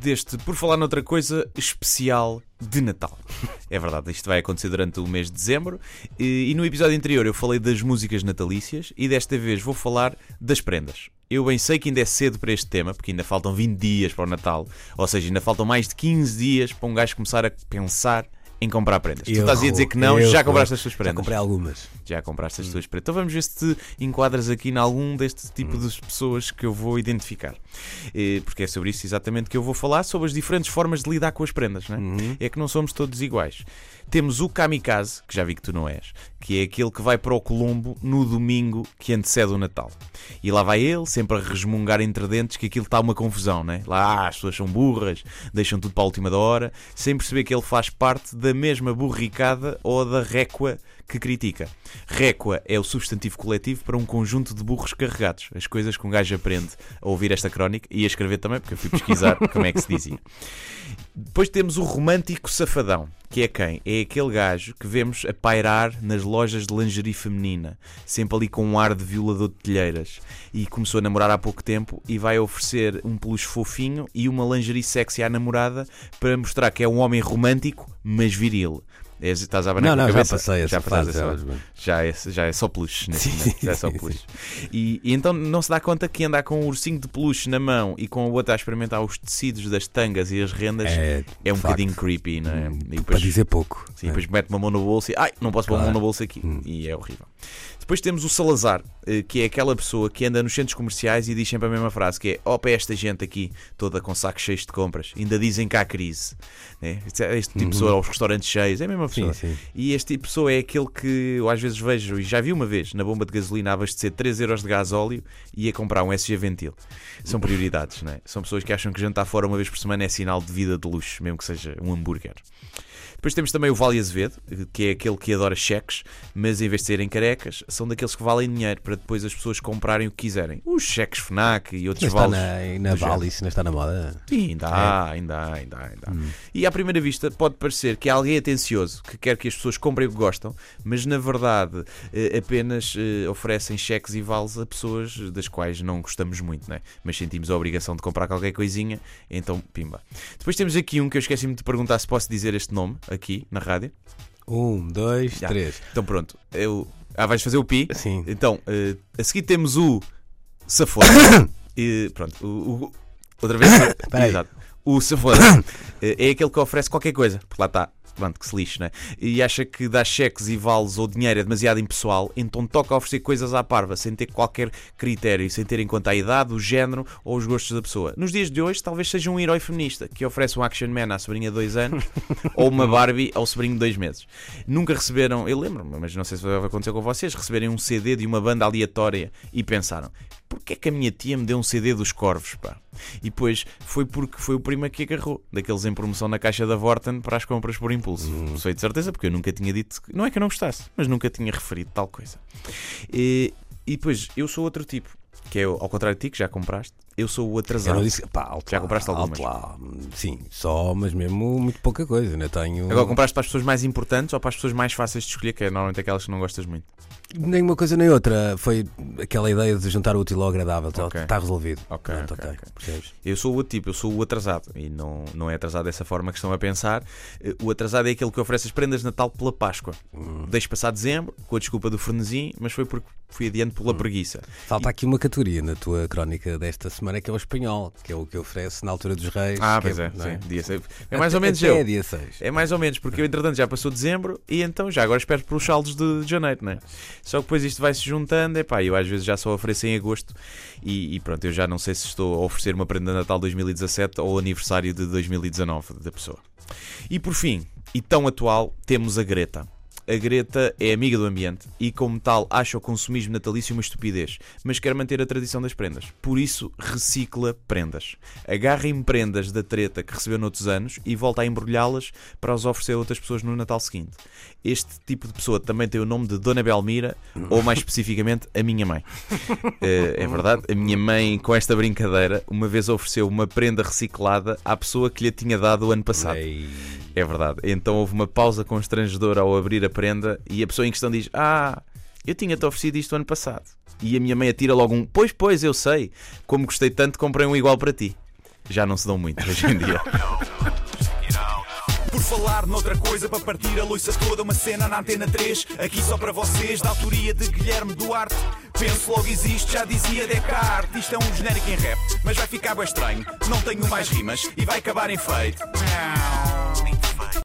deste Por Falar Noutra Coisa especial de Natal. É verdade, isto vai acontecer durante o mês de dezembro. E, no episódio anterior eu falei das músicas natalícias e desta vez vou falar das prendas. Eu bem sei que ainda é cedo para este tema, porque ainda faltam 20 dias para o Natal, ou seja, ainda faltam mais de 15 dias para um gajo começar a pensar em comprar prendas. tu Eu estás a dizer que não, eu já compraste as tuas Já prendas. comprei algumas. Já compraste as tuas prendas. Então vamos ver se te enquadras aqui em algum deste tipo de pessoas que eu vou identificar. Eh, Porque é sobre isso exatamente que eu vou falar, sobre as diferentes formas de lidar com as prendas. Não é? é que não somos todos iguais. Temos o kamikaze, que já vi que tu não és, que é aquele que vai para o Colombo no domingo que antecede o Natal. E lá vai ele, sempre a resmungar entre dentes que aquilo está uma confusão, né? Lá as pessoas são burras, deixam tudo para a última da hora, sem perceber que ele faz parte da mesma burricada ou da récua que critica. Récua é o substantivo coletivo para um conjunto de burros carregados. As coisas que um gajo aprende a ouvir esta crónica e a escrever também, porque eu fui pesquisar como é que se dizia. Depois temos o romântico safadão, que é quem? É aquele gajo que vemos a pairar nas lojas de lingerie feminina, sempre ali com um ar de violador de telheiras. E começou a namorar há pouco tempo e vai oferecer um peluche fofinho e uma lingerie sexy à namorada para mostrar que é um homem romântico, mas viril. É, estás a abanar Não, não, já cabeça? passei essa passaste fase, essa já, Já é, já é só peluche nesse Sim, momento. Já é só peluche. E, e então não se dá conta que andar com um ursinho de peluche na mão e com o outro a experimentar os tecidos das tangas e as rendas é, É, um de bocadinho facto, creepy, não é? hum, E Para depois, dizer pouco. sim, É. depois mete uma mão no bolso e ai, não posso pôr a mão Claro. no bolso aqui. Hum. E é horrível. Depois temos o Salazar, eh, que é aquela pessoa que anda nos centros comerciais e diz sempre a mesma frase, que é ó para esta gente aqui, toda com sacos cheios de compras, ainda dizem que há crise. né? Este este tipo de pessoa aos restaurantes cheios, é a mesma pessoa. Uhum. Sim, sim. E este tipo de pessoa é aquele que eu às vezes vejo, e já vi uma vez, na bomba de gasolina a abastecer 3 euros de gás óleo e a comprar um SG Ventil. São prioridades, é? São pessoas que acham que jantar fora uma vez por semana é sinal de vida de luxo, mesmo que seja um hambúrguer. Depois temos também o Vale Azevedo, que é aquele que adora cheques, mas em vez de serem carecas, são daqueles que valem dinheiro para depois as pessoas comprarem o que quiserem. Os cheques FNAC e outros vales. na. Vale, isso não está na moda. Sim, ainda há, ainda há, ainda há, ainda há. E à primeira vista pode parecer que há alguém atencioso que quer que as pessoas comprem o que gostam, mas na verdade eh, apenas eh, oferecem cheques e vales a pessoas das quais não gostamos muito, né? mas sentimos a obrigação de comprar qualquer coisinha, então pimba. Depois temos aqui um que eu esqueci-me de perguntar se posso dizer este nome aqui na rádio. Um, dois, Já. três. Então pronto, eu... ah, vais fazer o pi? Sim. Então, eh, a seguir temos o Safona. e pronto, o, o- outra vez. aí. Exato. O Safona eh, é aquele que oferece qualquer coisa, porque lá está. Pronto, que se lixe, né? E acha que dar cheques e vales ou dinheiro é demasiado impessoal, então toca oferecer coisas à parva, sem ter qualquer critério, sem ter em conta a idade, o género ou os gostos da pessoa. Nos dias de hoje, talvez seja um herói feminista que oferece um Action Man à sobrinha de dois anos ou uma Barbie ao sobrinho de dois meses. Nunca receberam, eu lembro-me, mas não sei se vai acontecer com vocês, receberem um CD de uma banda aleatória e pensaram: porquê é que a minha tia me deu um CD dos Corvos, pá? E depois foi porque foi o primo que agarrou, daqueles em promoção na caixa da Vorten para as compras por impulso. Sei de certeza, porque eu nunca tinha dito, não é que eu não gostasse, mas nunca tinha referido tal coisa. E, e depois, eu sou outro tipo, que é ao contrário de ti, que já compraste, eu sou o Eu atrasado. não disse. Pá, alto Já lá, compraste algumas? alto lá. Sim, só, mas mesmo muito pouca coisa. Ainda tenho. Agora compraste para as pessoas mais importantes ou para as pessoas mais fáceis de escolher, que é normalmente aquelas que não gostas muito? Nem uma coisa nem outra. Foi aquela ideia de juntar o útil ao agradável. Está Ok. resolvido. Ok, Pronto, ok, ok. Percebes? Eu sou o outro tipo, eu sou o atrasado. E não, não é atrasado dessa forma que estão a pensar. Eh, O atrasado é aquele que oferece as prendas de Natal pela Páscoa. Deixo passar dezembro, com a desculpa do frenesim, mas foi porque fui adiante pela preguiça. Falta aqui uma categoria na tua crónica desta semana que é o espanhol, que é o que oferece na altura dos reis. Ah, pois é, não sim. Dia seis. É mais ou menos eu. É dia 6. É mais ou menos, porque eu entretanto já passou dezembro e então já agora espero pelos saldos de janeiro, né? Só que depois isto vai se juntando, epá, eu às vezes já só ofereço em agosto e, e pronto, eu já não sei se estou a oferecer uma prenda de Natal 2017 ou aniversário de 2019 da pessoa. E por fim, e tão atual, temos a Greta. A Greta é amiga do ambiente e, como tal, acha o consumismo natalício uma estupidez, mas quer manter a tradição das prendas. Por isso, recicla prendas. Agarra em prendas da treta que recebeu noutros anos e volta a embrulhá-las para as oferecer a outras pessoas no Natal seguinte. Este tipo de pessoa também tem o nome de Dona Belmira, ou mais especificamente, a minha mãe. Eh, é verdade, a minha mãe, com esta brincadeira, uma vez ofereceu uma prenda reciclada à pessoa que lhe tinha dado o ano passado. Ei. É verdade. Então houve uma pausa constrangedora ao abrir a prenda e a pessoa em questão diz: Ah, eu tinha-te oferecido isto ano passado. E a minha mãe atira logo um: Pois, pois, eu sei. Como gostei tanto, comprei um igual para ti. Já não se dão muito hoje em dia. Por falar noutra coisa, para partir a loiça toda, uma cena na Antena 3, aqui só para vocês, da autoria de Guilherme Duarte. Penso logo existe, já dizia Descartes. Isto é um genérico em rap, mas vai ficar bem estranho. Não tenho mais rimas e vai acabar em feito.